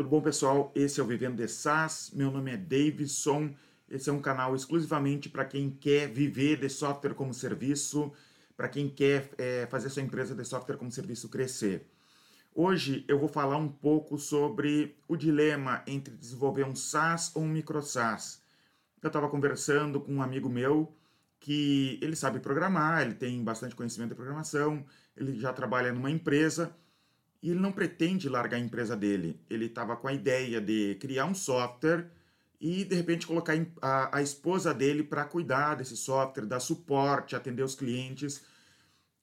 Tudo bom, pessoal? Esse é o Vivendo de SaaS. Meu nome é Davidson. Esse é um canal exclusivamente para quem quer viver de software como serviço, para quem quer é, fazer sua empresa de software como serviço crescer. Hoje eu vou falar um pouco sobre o dilema entre desenvolver um SaaS ou um micro SaaS. Eu estava conversando com um amigo meu que ele sabe programar, ele tem bastante conhecimento de programação, ele já trabalha numa empresa e ele não pretende largar a empresa dele. Ele estava com a ideia de criar um software e de repente colocar a, a esposa dele para cuidar desse software, dar suporte, atender os clientes.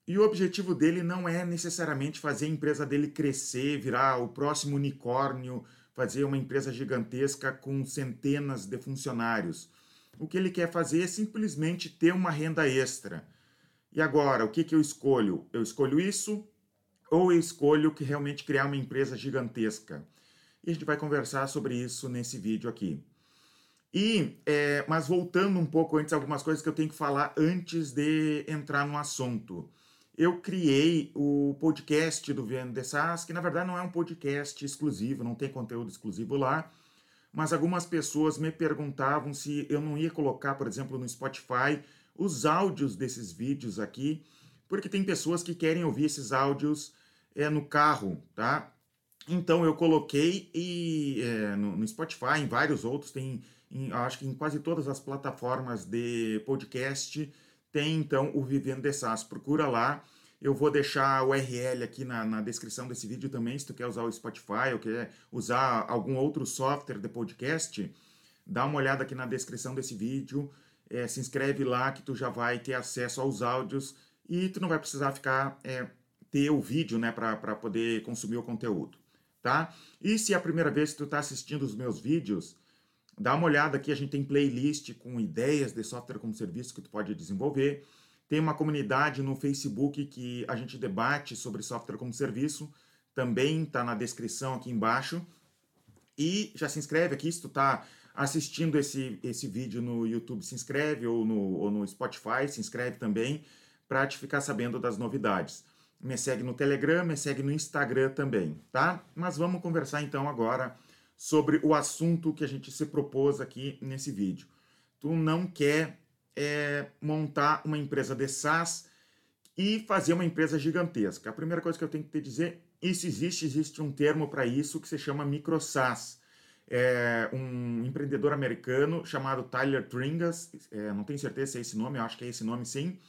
E o objetivo dele não é necessariamente fazer a empresa dele crescer, virar o próximo unicórnio, fazer uma empresa gigantesca com centenas de funcionários. O que ele quer fazer é simplesmente ter uma renda extra. E agora, o que, que eu escolho? Eu escolho isso ou eu escolho que realmente criar uma empresa gigantesca? E a gente vai conversar sobre isso nesse vídeo aqui. E, é, mas voltando um pouco antes, algumas coisas que eu tenho que falar antes de entrar no assunto. Eu criei o podcast do de SaaS, que na verdade não é um podcast exclusivo, não tem conteúdo exclusivo lá, mas algumas pessoas me perguntavam se eu não ia colocar, por exemplo, no Spotify, os áudios desses vídeos aqui, porque tem pessoas que querem ouvir esses áudios é, no carro, tá? Então eu coloquei e é, no, no, Spotify, em vários outros, tem, em, acho que em quase todas as plataformas de podcast, tem então o Vivendo de SaaS. Procura lá. Eu vou deixar o URL aqui na, na, descrição desse vídeo também, se tu quer usar o Spotify ou quer usar algum outro software de podcast, dá uma olhada aqui na descrição desse vídeo, é, se inscreve lá que tu já vai ter acesso aos áudios e tu não vai precisar ficar é, ter o vídeo, né, para poder consumir o conteúdo, tá? E se é a primeira vez que tu está assistindo os meus vídeos, dá uma olhada aqui, a gente tem playlist com ideias de software como serviço que tu pode desenvolver. Tem uma comunidade no Facebook que a gente debate sobre software como serviço, também está na descrição aqui embaixo. E já se inscreve aqui, se tu está assistindo esse, esse vídeo no YouTube, se inscreve, ou no, ou no Spotify, se inscreve também, para te ficar sabendo das novidades. Me segue no Telegram, me segue no Instagram também, tá? Mas vamos conversar então agora sobre o assunto que a gente se propôs aqui nesse vídeo. Tu não quer é, montar uma empresa de SaaS e fazer uma empresa gigantesca. A primeira coisa que eu tenho que te dizer, isso existe, existe um termo para isso que se chama micro SaaS. É um empreendedor americano chamado Tyler Tringas, é, não tenho certeza se é esse nome, eu acho que é esse nome sim,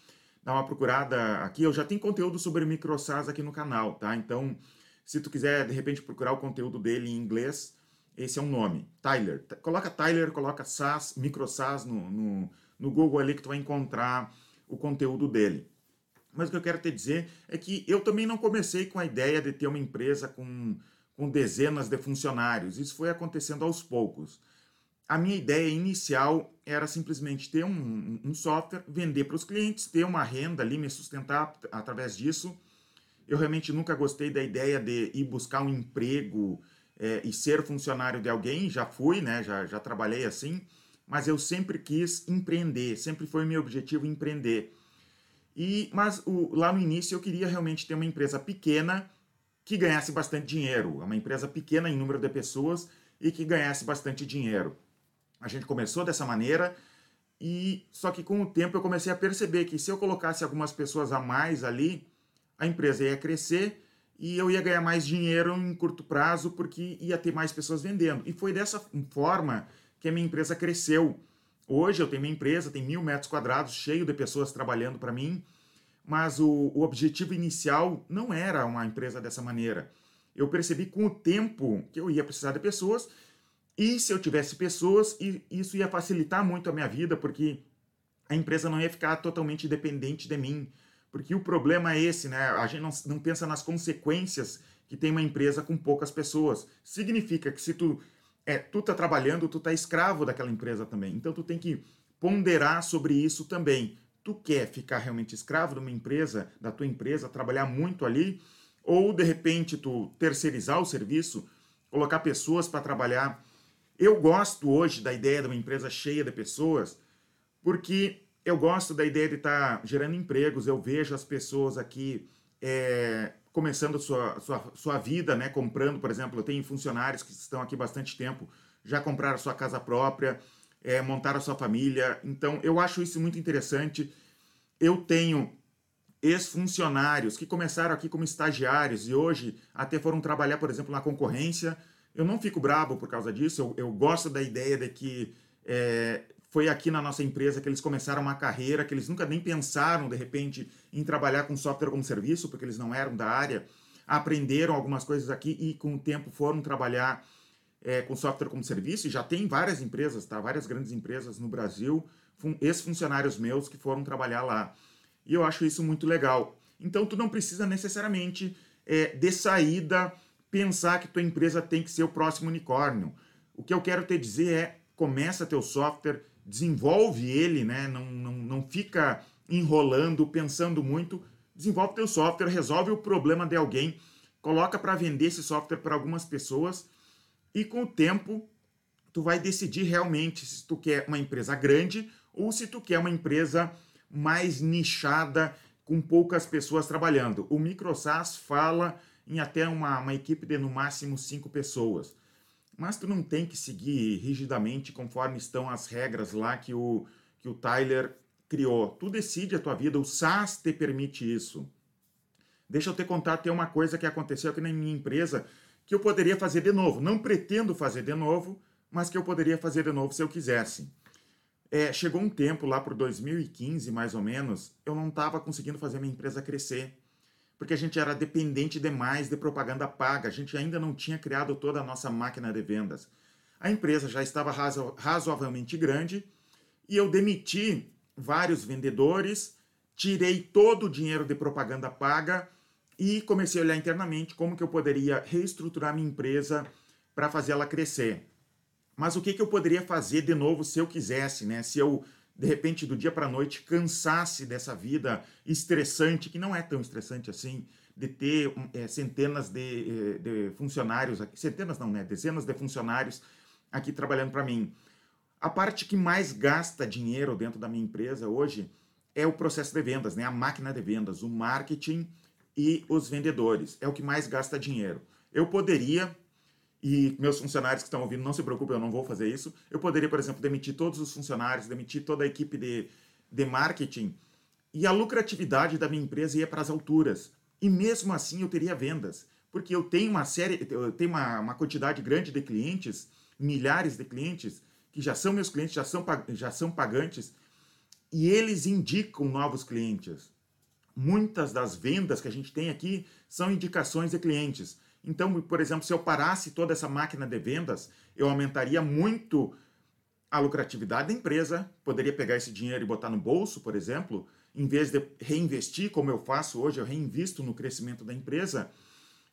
dá uma procurada aqui. Eu já tenho conteúdo sobre microsas aqui no canal, tá? Então, se tu quiser de repente procurar o conteúdo dele em inglês, esse é um nome, Tyler. Coloca Tyler, coloca SaaS, microsas no, no, no Google ali que tu vai encontrar o conteúdo dele. Mas o que eu quero te dizer é que eu também não comecei com a ideia de ter uma empresa com, com dezenas de funcionários. Isso foi acontecendo aos poucos a minha ideia inicial era simplesmente ter um, um software, vender para os clientes, ter uma renda ali, me sustentar através disso. Eu realmente nunca gostei da ideia de ir buscar um emprego é, e ser funcionário de alguém, já fui, né? Já, já trabalhei assim, mas eu sempre quis empreender, sempre foi meu objetivo empreender. E, mas o, lá no início eu queria realmente ter uma empresa pequena que ganhasse bastante dinheiro, uma empresa pequena em número de pessoas e que ganhasse bastante dinheiro. A gente começou dessa maneira e só que com o tempo eu comecei a perceber que se eu colocasse algumas pessoas a mais ali, a empresa ia crescer e eu ia ganhar mais dinheiro em curto prazo porque ia ter mais pessoas vendendo. E foi dessa forma que a minha empresa cresceu. Hoje eu tenho minha empresa, tem mil metros quadrados, cheio de pessoas trabalhando para mim, mas o, o objetivo inicial não era uma empresa dessa maneira. Eu percebi com o tempo que eu ia precisar de pessoas e se eu tivesse pessoas, isso ia facilitar muito a minha vida, porque a empresa não ia ficar totalmente dependente de mim. Porque o problema é esse, né? A gente não, não pensa nas consequências que tem uma empresa com poucas pessoas. Significa que se tu é, tu tá trabalhando, tu tá escravo daquela empresa também. Então tu tem que ponderar sobre isso também. Tu quer ficar realmente escravo de uma empresa, da tua empresa, trabalhar muito ali, ou de repente tu terceirizar o serviço, colocar pessoas para trabalhar eu gosto hoje da ideia de uma empresa cheia de pessoas, porque eu gosto da ideia de estar tá gerando empregos. Eu vejo as pessoas aqui é, começando sua, sua, sua vida, né? Comprando, por exemplo, eu tenho funcionários que estão aqui bastante tempo, já compraram sua casa própria, é, montaram sua família. Então, eu acho isso muito interessante. Eu tenho ex-funcionários que começaram aqui como estagiários e hoje até foram trabalhar, por exemplo, na concorrência. Eu não fico bravo por causa disso, eu, eu gosto da ideia de que é, foi aqui na nossa empresa que eles começaram uma carreira, que eles nunca nem pensaram, de repente, em trabalhar com software como serviço, porque eles não eram da área, aprenderam algumas coisas aqui e com o tempo foram trabalhar é, com software como serviço, e já tem várias empresas, tá? várias grandes empresas no Brasil, ex-funcionários meus que foram trabalhar lá. E eu acho isso muito legal. Então, tu não precisa necessariamente é, de saída pensar que tua empresa tem que ser o próximo unicórnio. O que eu quero te dizer é, começa teu software, desenvolve ele, né? não, não, não fica enrolando, pensando muito, desenvolve teu software, resolve o problema de alguém, coloca para vender esse software para algumas pessoas e com o tempo tu vai decidir realmente se tu quer uma empresa grande ou se tu quer uma empresa mais nichada com poucas pessoas trabalhando. O MicroSAS fala em até uma, uma equipe de no máximo cinco pessoas. Mas tu não tem que seguir rigidamente conforme estão as regras lá que o, que o Tyler criou. Tu decide a tua vida, o SaaS te permite isso. Deixa eu te contar até uma coisa que aconteceu aqui na minha empresa que eu poderia fazer de novo. Não pretendo fazer de novo, mas que eu poderia fazer de novo se eu quisesse. É, chegou um tempo lá por 2015, mais ou menos, eu não estava conseguindo fazer minha empresa crescer, porque a gente era dependente demais de propaganda paga, a gente ainda não tinha criado toda a nossa máquina de vendas. A empresa já estava razo razoavelmente grande e eu demiti vários vendedores, tirei todo o dinheiro de propaganda paga e comecei a olhar internamente como que eu poderia reestruturar minha empresa para fazer ela crescer. Mas o que, que eu poderia fazer de novo se eu quisesse, né? Se eu, de repente, do dia para a noite, cansasse dessa vida estressante, que não é tão estressante assim, de ter é, centenas de, eh, de funcionários, aqui, centenas não, né? Dezenas de funcionários aqui trabalhando para mim. A parte que mais gasta dinheiro dentro da minha empresa hoje é o processo de vendas, né? A máquina de vendas, o marketing e os vendedores. É o que mais gasta dinheiro. Eu poderia, e meus funcionários que estão ouvindo, não se preocupem, eu não vou fazer isso. Eu poderia, por exemplo, demitir todos os funcionários, demitir toda a equipe de, de marketing, e a lucratividade da minha empresa ia para as alturas. E mesmo assim eu teria vendas, porque eu tenho uma série, eu tenho uma, uma quantidade grande de clientes, milhares de clientes, que já são meus clientes, já são, já são pagantes, e eles indicam novos clientes muitas das vendas que a gente tem aqui são indicações de clientes. Então, por exemplo, se eu parasse toda essa máquina de vendas, eu aumentaria muito a lucratividade da empresa, poderia pegar esse dinheiro e botar no bolso, por exemplo, em vez de reinvestir, como eu faço hoje, eu reinvisto no crescimento da empresa,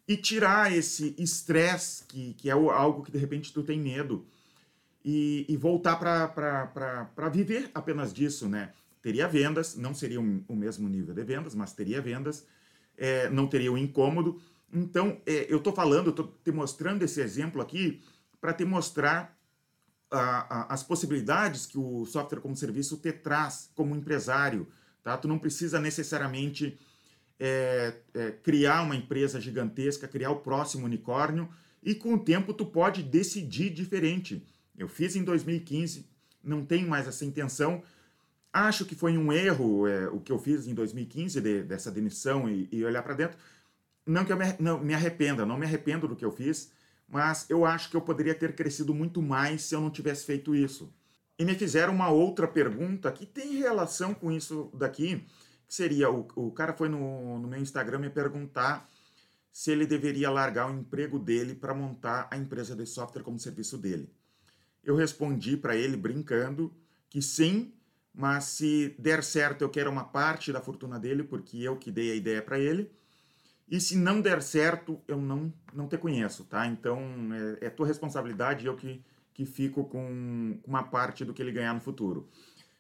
e tirar esse estresse, que, que é algo que de repente tu tem medo, e, e voltar para viver apenas disso, né? teria vendas, não seria o mesmo nível de vendas, mas teria vendas, é, não teria o incômodo. Então, é, eu estou falando, estou te mostrando esse exemplo aqui para te mostrar a, a, as possibilidades que o software como serviço te traz como empresário. Tá? Tu não precisa necessariamente é, é, criar uma empresa gigantesca, criar o próximo unicórnio, e com o tempo tu pode decidir diferente. Eu fiz em 2015, não tenho mais essa intenção, Acho que foi um erro é, o que eu fiz em 2015 de, dessa demissão e, e olhar para dentro. Não que eu me, não, me arrependa, não me arrependo do que eu fiz, mas eu acho que eu poderia ter crescido muito mais se eu não tivesse feito isso. E me fizeram uma outra pergunta que tem relação com isso daqui, que seria, o, o cara foi no, no meu Instagram me perguntar se ele deveria largar o emprego dele para montar a empresa de software como serviço dele. Eu respondi para ele brincando que sim, mas se der certo, eu quero uma parte da fortuna dele, porque eu que dei a ideia para ele. E se não der certo, eu não, não te conheço, tá? Então é, é tua responsabilidade eu que, que fico com uma parte do que ele ganhar no futuro.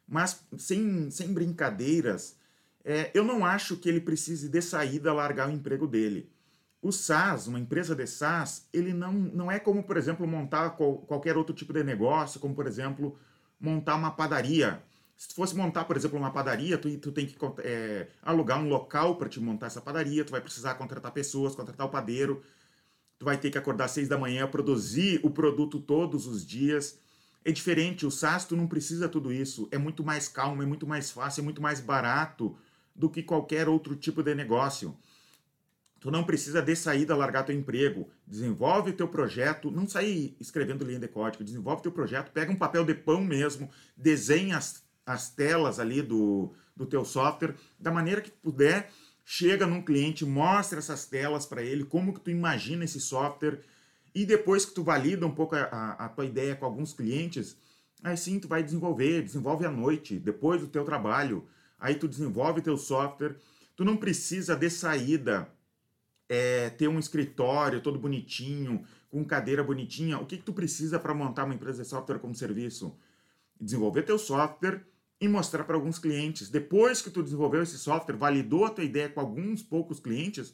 Mas sem, sem brincadeiras, é, eu não acho que ele precise de saída largar o emprego dele. O SaaS, uma empresa de SaaS, ele não, não é como, por exemplo, montar qual, qualquer outro tipo de negócio, como, por exemplo, montar uma padaria Se tu fosse montar, por exemplo, uma padaria, tu, tu tem que é, alugar um local para te montar essa padaria, tu vai precisar contratar pessoas, contratar o padeiro, tu vai ter que acordar às seis da manhã, produzir o produto todos os dias. É diferente, o SaaS tu não precisa tudo isso, é muito mais calmo, é muito mais fácil, é muito mais barato do que qualquer outro tipo de negócio. Tu não precisa de saída largar teu emprego. Desenvolve teu projeto, não sair escrevendo linha de código, desenvolve teu projeto, pega um papel de pão mesmo, desenha as, as telas ali do, do teu software da maneira que puder, chega num cliente, mostra essas telas para ele, como que tu imagina esse software, e depois que tu valida um pouco a, a, a tua ideia com alguns clientes, aí sim tu vai desenvolver, desenvolve à noite, depois do teu trabalho, aí tu desenvolve teu software, tu não precisa de saída é, ter um escritório todo bonitinho, com cadeira bonitinha, o que, que tu precisa para montar uma empresa de software como serviço? Desenvolver teu software e mostrar para alguns clientes. Depois que tu desenvolveu esse software, validou a tua ideia com alguns poucos clientes,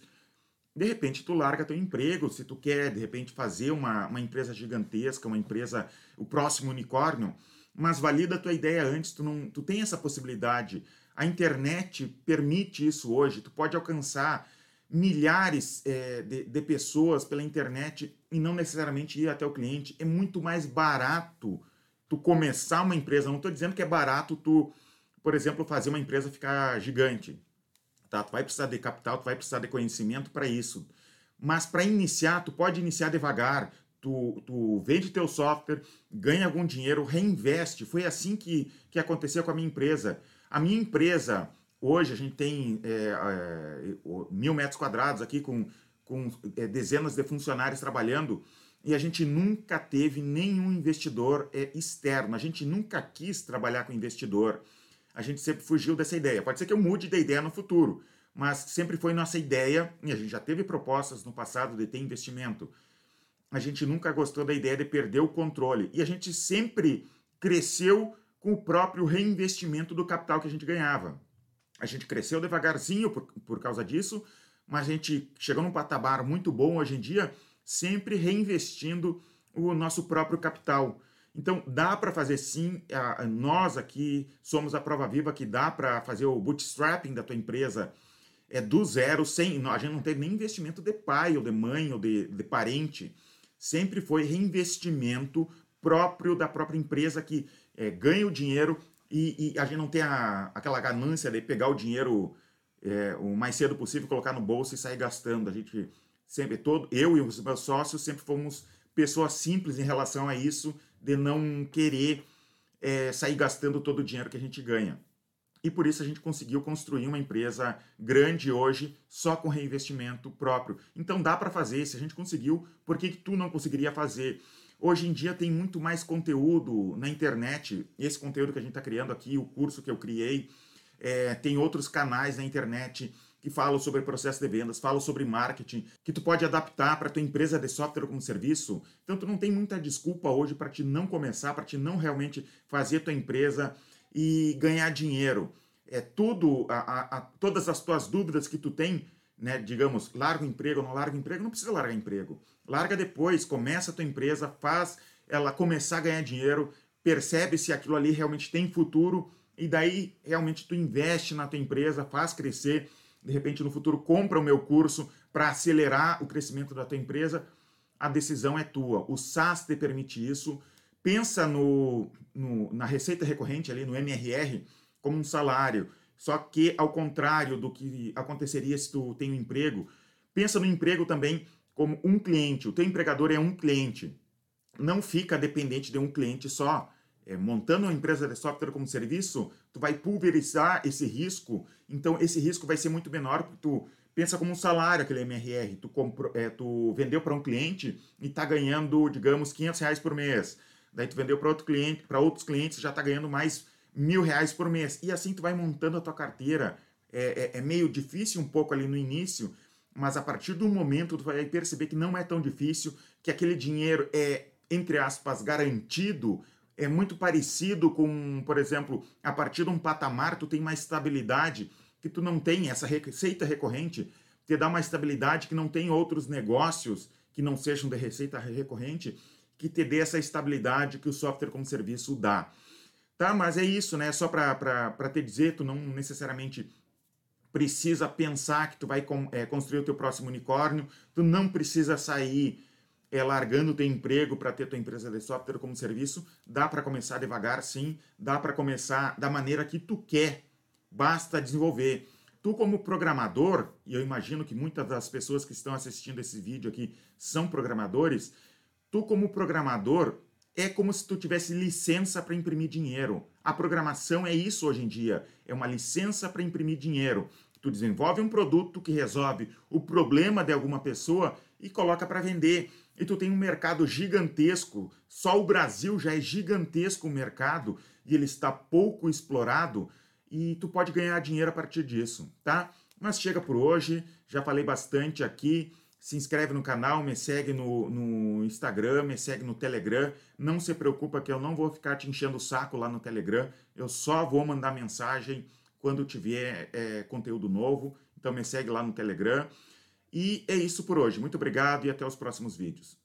de repente tu larga teu emprego, se tu quer de repente fazer uma, uma empresa gigantesca, uma empresa, o próximo unicórnio, mas valida a tua ideia antes, tu, não, tu tem essa possibilidade. A internet permite isso hoje, tu pode alcançar milhares é, de, de, pessoas pela internet e não necessariamente ir até o cliente. É muito mais barato tu começar uma empresa. Não estou dizendo que é barato tu, por exemplo, fazer uma empresa ficar gigante. Tá? Tu vai precisar de capital, tu vai precisar de conhecimento para isso. Mas para iniciar, tu pode iniciar devagar. Tu, tu vende teu software, ganha algum dinheiro, reinveste. Foi assim que, que aconteceu com a minha empresa. A minha empresa, Hoje a gente tem é, é, mil metros quadrados aqui com, com é, dezenas de funcionários trabalhando e a gente nunca teve nenhum investidor é, externo. A gente nunca quis trabalhar com investidor. A gente sempre fugiu dessa ideia. Pode ser que eu mude de ideia no futuro, mas sempre foi nossa ideia, e a gente já teve propostas no passado de ter investimento. A gente nunca gostou da ideia de perder o controle. E a gente sempre cresceu com o próprio reinvestimento do capital que a gente ganhava. A gente cresceu devagarzinho por, por causa disso, mas a gente chegou num patamar muito bom hoje em dia, sempre reinvestindo o nosso próprio capital. Então, dá para fazer sim, nós aqui somos a prova viva que dá para fazer o bootstrapping da tua empresa é do zero, sem, a gente não teve nem investimento de pai ou de mãe ou de, de parente, sempre foi reinvestimento próprio da própria empresa que é, ganha o dinheiro e, e a gente não tem a, aquela ganância de pegar o dinheiro é, o mais cedo possível, colocar no bolso e sair gastando. A gente sempre, todo, eu e os meus sócios sempre fomos pessoas simples em relação a isso, de não querer é, sair gastando todo o dinheiro que a gente ganha. E por isso a gente conseguiu construir uma empresa grande hoje só com reinvestimento próprio. Então dá para fazer, se a gente conseguiu, por que, que tu não conseguiria fazer? Hoje em dia tem muito mais conteúdo na internet. Esse conteúdo que a gente está criando aqui, o curso que eu criei, é, tem outros canais na internet que falam sobre processo de vendas, falam sobre marketing, que tu pode adaptar para tua empresa de software como serviço. Então tu não tem muita desculpa hoje para te não começar, para te não realmente fazer tua empresa e ganhar dinheiro. É tudo, a, a, a, todas as tuas dúvidas que tu tem né, digamos, larga o emprego não larga o emprego, não precisa largar emprego. Larga depois, começa a tua empresa, faz ela começar a ganhar dinheiro, percebe se aquilo ali realmente tem futuro e daí realmente tu investe na tua empresa, faz crescer, de repente no futuro compra o meu curso para acelerar o crescimento da tua empresa. A decisão é tua. O SaaS te permite isso. Pensa no, no na receita recorrente ali no MRR como um salário só que, ao contrário do que aconteceria se tu tem um emprego, pensa no emprego também como um cliente. O teu empregador é um cliente. Não fica dependente de um cliente só. É, montando uma empresa de software como serviço, tu vai pulverizar esse risco. Então, esse risco vai ser muito menor porque tu pensa como um salário, aquele MRR. Tu, comprou, é, tu vendeu para um cliente e está ganhando, digamos, 500 reais por mês. Daí tu vendeu para outro cliente, para outros clientes já está ganhando mais mil reais por mês. E assim tu vai montando a tua carteira. É, é, é, meio difícil um pouco ali no início, mas a partir do momento tu vai perceber que não é tão difícil, que aquele dinheiro é, entre aspas, garantido, é muito parecido com, por exemplo, a partir de um patamar tu tem uma estabilidade que tu não tem, essa receita recorrente te dá uma estabilidade que não tem outros negócios que não sejam de receita recorrente que te dê essa estabilidade que o software como serviço dá. Tá? Mas é isso, né? Só para te dizer, tu não necessariamente precisa pensar que tu vai é, construir o teu próximo unicórnio, tu não precisa sair é, largando o teu emprego para ter tua empresa de software como serviço, dá para começar devagar sim, dá para começar da maneira que tu quer, basta desenvolver. Tu como programador, e eu imagino que muitas das pessoas que estão assistindo esse vídeo aqui são programadores, tu como programador é como se tu tivesse licença para imprimir dinheiro. A programação é isso hoje em dia, é uma licença para imprimir dinheiro. Tu desenvolve um produto que resolve o problema de alguma pessoa e coloca para vender. E tu tem um mercado gigantesco. Só o Brasil já é gigantesco o mercado e ele está pouco explorado e tu pode ganhar dinheiro a partir disso, tá? Mas chega por hoje, já falei bastante aqui. Se inscreve no canal, me segue no, no Instagram, me segue no Telegram. Não se preocupa que eu não vou ficar te enchendo o saco lá no Telegram. Eu só vou mandar mensagem quando tiver é, conteúdo novo. Então me segue lá no Telegram. E é isso por hoje. Muito obrigado e até os próximos vídeos.